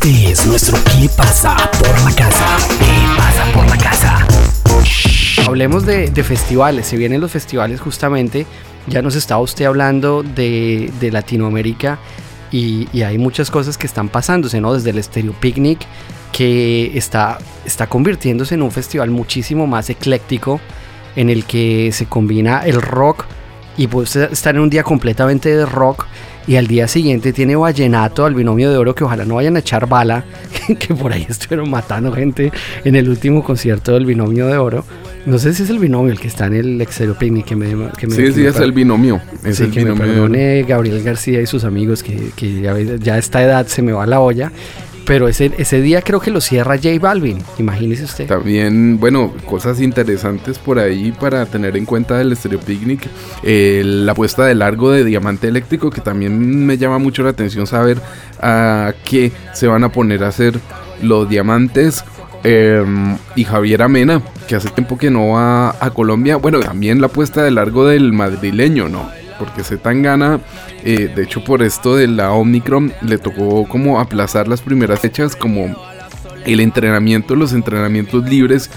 Este es nuestro ¿Qué pasa por la casa? ¿Qué pasa por la casa? Hablemos de, festivales. Se vienen los festivales justamente. Ya nos estaba usted hablando de, Latinoamérica y, hay muchas cosas que están pasándose, ¿no? Desde el Stereo Picnic que está, está convirtiéndose en un festival muchísimo más ecléctico en el que se combina el rock y puede estar en un día completamente de rock y al día siguiente tiene vallenato al binomio de oro que ojalá no vayan a echar bala que por ahí estuvieron matando gente en el último concierto del binomio de oro no sé si es el binomio el que está en el Exterior Picnic que me, que me Sí, que sí, me es el binomio. Es Sí, el que me binomio. perdone Gabriel García y sus amigos que, que ya, ya a esta edad se me va la olla pero ese, ese día creo que lo cierra J Balvin imagínese usted También, bueno, cosas interesantes por ahí para tener en cuenta del Stereo Picnic. La puesta de largo de diamante eléctrico, que también me llama mucho la atención saber a qué se van a poner a hacer los diamantes. eh, y Javier Amena, que hace tiempo que no va a Colombia. Bueno, también la puesta de largo del madrileño, ¿no? Porque se tan gana, de hecho por esto de la Omicron, le tocó como aplazar las primeras fechas como el entrenamiento, los entrenamientos libres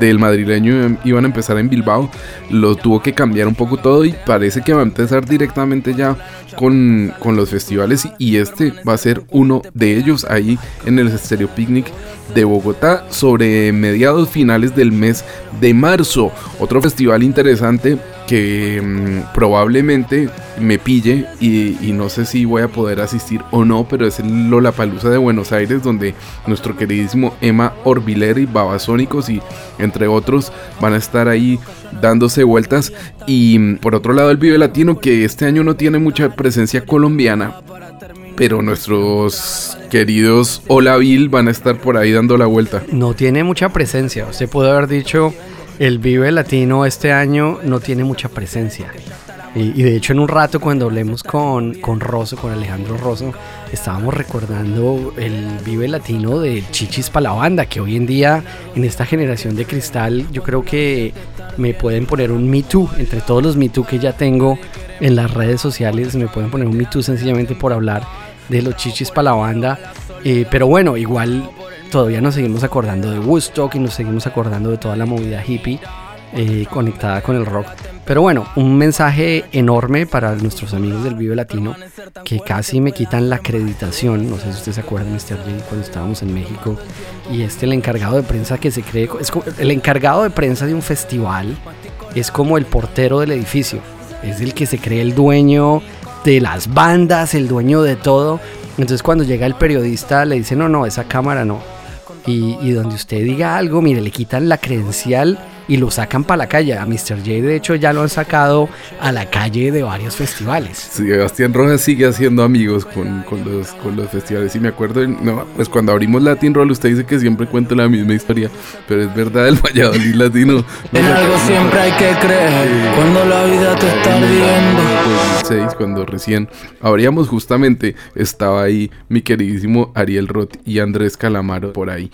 del madrileño iban a empezar en Bilbao, lo tuvo que cambiar un poco todo y parece que va a empezar directamente ya con, con los festivales y este va a ser uno de ellos ahí en el Stereo Picnic de Bogotá sobre mediados finales del mes de marzo. Otro festival interesante que mm, probablemente me pille y, no sé si voy a poder asistir o no, pero es el Lollapalooza de Buenos Aires donde nuestro queridísimo Emma Orbileri, Babasónicos y entre otros van a estar ahí dándose vueltas y mm, por otro lado el Vive Latino que este año no tiene mucha presencia colombiana pero nuestros queridos Olaville van a estar por ahí dando la vuelta. no tiene mucha presencia. Usted puede haber dicho, el Vive Latino este año no tiene mucha presencia. Y, y de hecho en un rato cuando hablemos con, con Rosso, con Alejandro Rosso, estábamos recordando el Vive Latino de Chichis para la banda, que hoy en día en esta generación de cristal yo creo que me pueden poner un Me Too, entre todos los Me Too que ya tengo en las redes sociales, me pueden poner un Me Too sencillamente por hablar de los Chichis para la banda. Eh, pero bueno, igual todavía nos seguimos acordando de Woodstock y nos seguimos acordando de toda la movida hippie eh, conectada con el rock. Pero bueno, un mensaje enorme para nuestros amigos del Vive Latino que casi me quitan la acreditación. No sé si ustedes se acuerdan, Mr. J, cuando estábamos en México. Y este, el encargado de prensa que se cree. Es como- el encargado de prensa de un festival es como el portero del edificio. Es el que se cree el dueño de las bandas, el dueño de todo. Entonces cuando llega el periodista le dice, no, no, esa cámara no. Y, y donde usted diga algo, mire, le quitan la credencial y lo sacan para la calle. A Mr. J, de hecho, ya lo han sacado a la calle de varios festivales. Sebastián Rojas sigue haciendo amigos con, con los, con los festivales. Y me acuerdo, no, pues cuando abrimos Latin Roll, usted dice que siempre cuento la misma historia, pero es verdad, el Valladolid Latino. En algo siempre hay que creer cuando la vida te está ardiendo. 2006, cuando recién abríamos, justamente estaba ahí mi queridísimo Ariel Roth y Andrés Calamaro por ahí.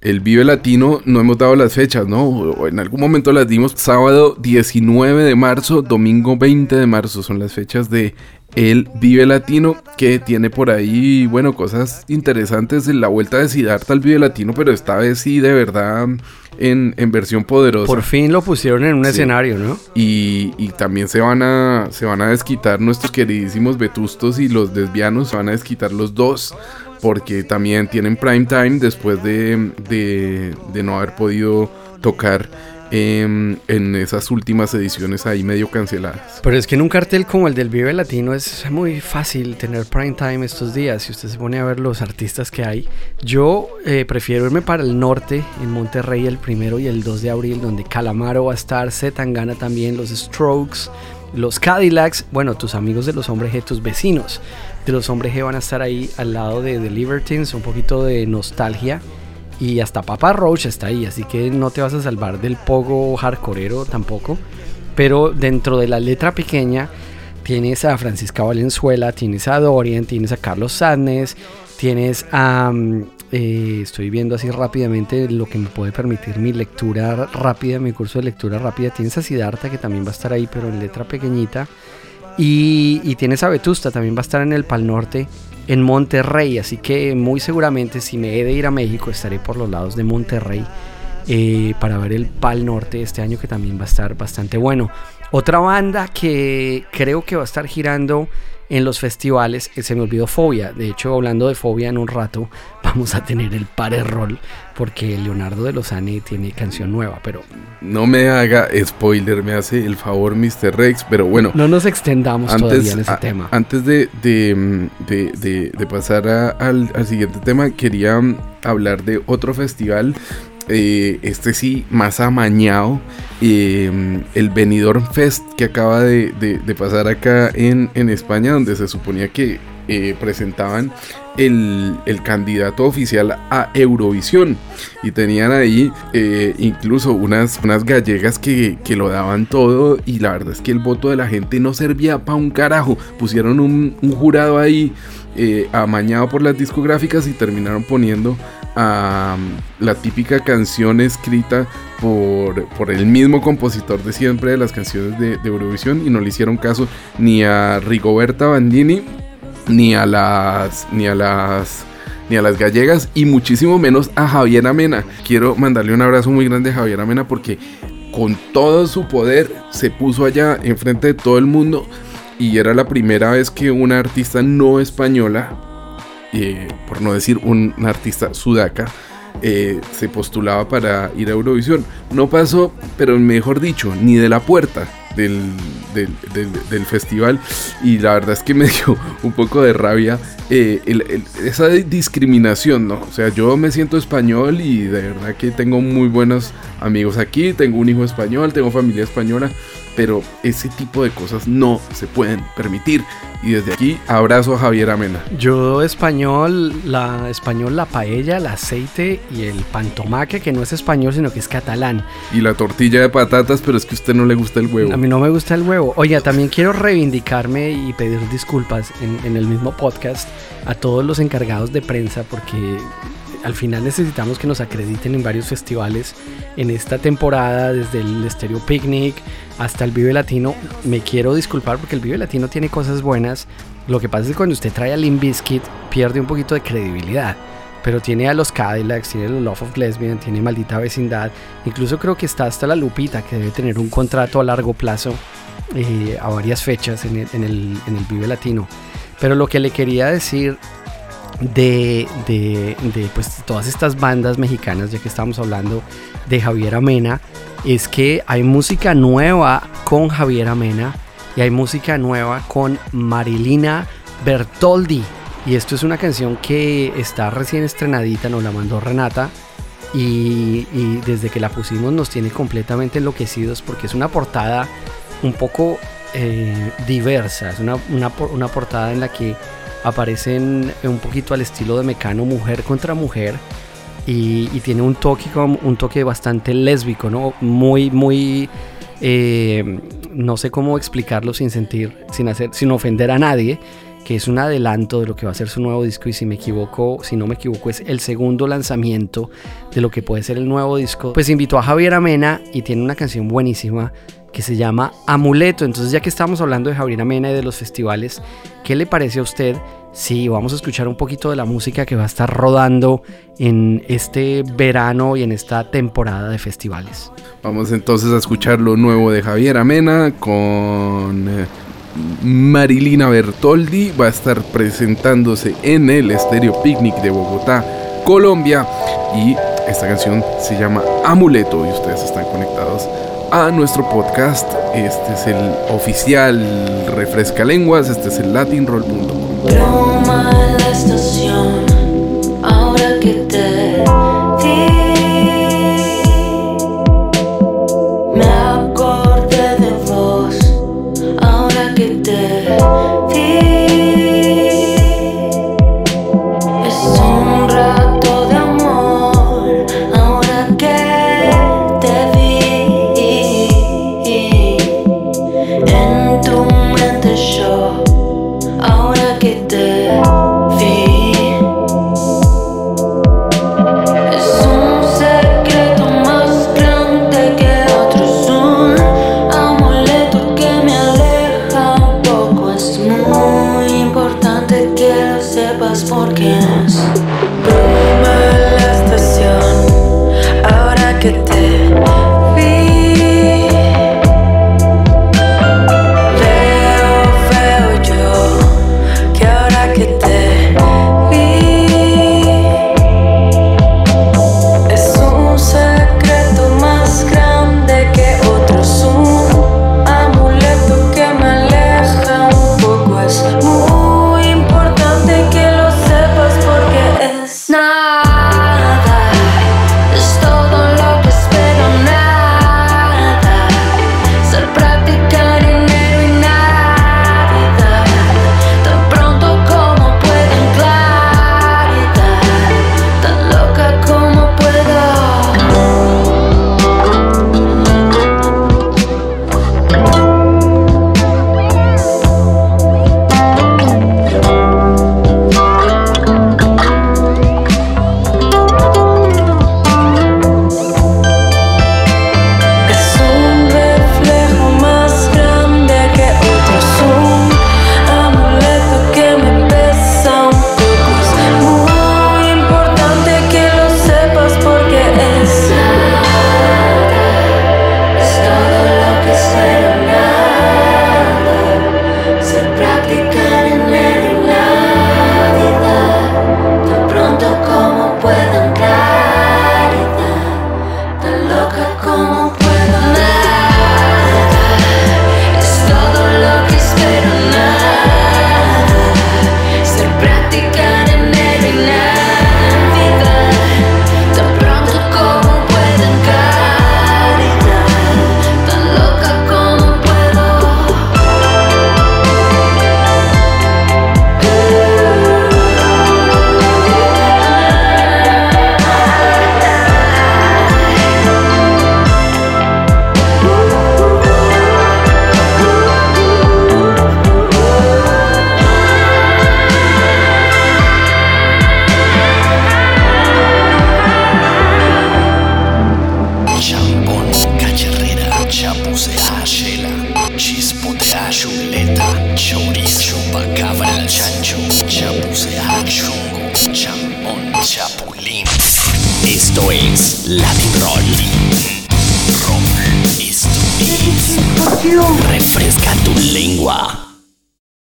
El Vive Latino no hemos dado las fechas, ¿no? O en algún momento las dimos. Sábado 19 de marzo, domingo 20 de marzo son las fechas de el Vive Latino que tiene por ahí, bueno, cosas interesantes en la vuelta de Siddhartha al Vive Latino, pero esta vez sí de verdad en, en versión poderosa. Por fin lo pusieron en un Sí. escenario, ¿no? Y, y también se van a se van a desquitar nuestros queridísimos vetustos y los lesbianos, se van a desquitar los dos, porque también tienen prime time después de, de, de no haber podido tocar em, en esas últimas ediciones ahí medio canceladas. Pero es que en un cartel como el del Vive Latino es muy fácil tener prime time estos días. Si usted se pone a ver los artistas que hay, yo eh, prefiero irme para el norte, en Monterrey, el primero y el 2 de abril, donde Calamaro va a estar, Zetangana también, los Strokes, los Cadillacs, bueno, tus amigos de los Hombres G, tus vecinos de los Hombres G van a estar ahí al lado de The Libertines, un poquito de nostalgia. Y hasta Papa Roach está ahí, así que no te vas a salvar del pogo hardcoreero tampoco. Pero dentro de la letra pequeña tienes a Francisca Valenzuela, tienes a Dorian, tienes a Carlos Sadness, tienes a... mm, eh, estoy viendo así rápidamente lo que me puede permitir mi lectura rápida, mi curso de lectura rápida. Tienes a Siddhartha que también va a estar ahí, pero en letra pequeñita. Y, y tiene esa vetusta, también va a estar en el Pal Norte, en Monterrey. Así que muy seguramente si me he de ir a México estaré por los lados de Monterrey eh, para ver el Pal Norte este año que también va a estar bastante bueno. Otra banda que creo que va a estar girando en los festivales, eh, se me olvidó Fobia. De hecho, hablando de Fobia en un rato, vamos a tener el Pare Roll porque Leonardo de Lozane tiene canción nueva, pero No me haga spoiler, me hace el favor Mr. Rex, pero bueno. no nos extendamos todavía en ese a- tema. antes de, de, de- pasar a- al, al siguiente tema, quería mm, hablar de otro festival. eh, este sí, más amañado. eh, el Benidorm Fest que acaba de, de- de pasar acá en, en España, donde se suponía que eh, presentaban el, candidato oficial a Eurovisión. Y tenían ahí eh, incluso unas, unas gallegas que, que lo daban todo. Y la verdad es que el voto de la gente no servía para un carajo. Pusieron un, un jurado ahí eh, amañado por las discográficas y terminaron poniendo a um, la típica canción escrita por, por el mismo compositor de siempre de las canciones de, de Eurovisión. Y no le hicieron caso ni a Rigoberta Bandini ni a las ni a las ni a las gallegas y muchísimo menos a Javier Amena. Quiero mandarle un abrazo muy grande a Javier Amena porque con todo su poder se puso allá enfrente de todo el mundo y era la primera vez que una artista no española, eh, por no decir un, artista sudaca, eh, se postulaba para ir a Eurovisión. No pasó, pero mejor dicho, ni de la puerta del, del, del- festival. Y la verdad es que me dio un poco de rabia eh, esa discriminación, ¿no? O sea, yo me siento español y de verdad que tengo muy buenos amigos aquí, tengo un hijo español, tengo familia española, pero ese tipo de cosas no se pueden permitir. Y desde aquí, abrazo a Javier Amena. Yo español, la español, la paella, el aceite y el pantomaque, que no es español, sino que es catalán. Y la tortilla de patatas, pero es que a usted no le gusta el huevo. A mí no me gusta el huevo. Oye, también quiero reivindicarme y pedir disculpas en, en el mismo podcast a todos los encargados de prensa porque al final necesitamos que nos acrediten en varios festivales en esta temporada, desde el Stereo Picnic hasta el Vive Latino. Me quiero disculpar porque el Vive Latino tiene cosas buenas. Lo que pasa es que cuando usted trae a Limp Bizkit pierde un poquito de credibilidad. Pero tiene a los Cadillacs, tiene los Love of Lesbian, tiene Maldita Vecindad. Incluso creo que está hasta la Lupita, que debe tener un contrato a largo plazo eh, a varias fechas en el, en, el, en el Vive Latino. Pero lo que le quería decir de, de, pues, todas estas bandas mexicanas, ya que estamos hablando de Javier Amena, es que hay música nueva con Javier Amena y hay música nueva con Marilina Bertoldi. Y esto es una canción que está recién estrenadita, nos la mandó Renata. Y, desde que la pusimos nos tiene completamente enloquecidos porque es una portada un poco eh, diversa. Es una, una, una portada en la que aparecen un poquito al estilo de Mecano, mujer contra mujer. Y, y tiene un toque, un toque bastante lésbico, ¿no? Muy, muy... eh, no sé cómo explicarlo sin sentir, sin, hacer, sin ofender a nadie. Que es un adelanto de lo que va a ser su nuevo disco. Y si me equivoco, si no me equivoco, es el segundo lanzamiento de lo que puede ser el nuevo disco. Pues invitó a Javier Amena y tiene una canción buenísima que se llama Amuleto. Entonces, ya que estamos hablando de Javier Amena y de los festivales, ¿qué le parece a usted si vamos a escuchar un poquito de la música que va a estar rodando en este verano y en esta temporada de festivales? Vamos entonces a escuchar lo nuevo de Javier Amena con eh, Marilina Bertoldi. Va a estar presentándose en el Estéreo Picnic de Bogotá, Colombia. Y esta canción se llama Amuleto y ustedes están conectados a nuestro podcast. Este es el oficial Refresca Lenguas, este es el latinroll.com. Broma ahora que te los porqués. Roll,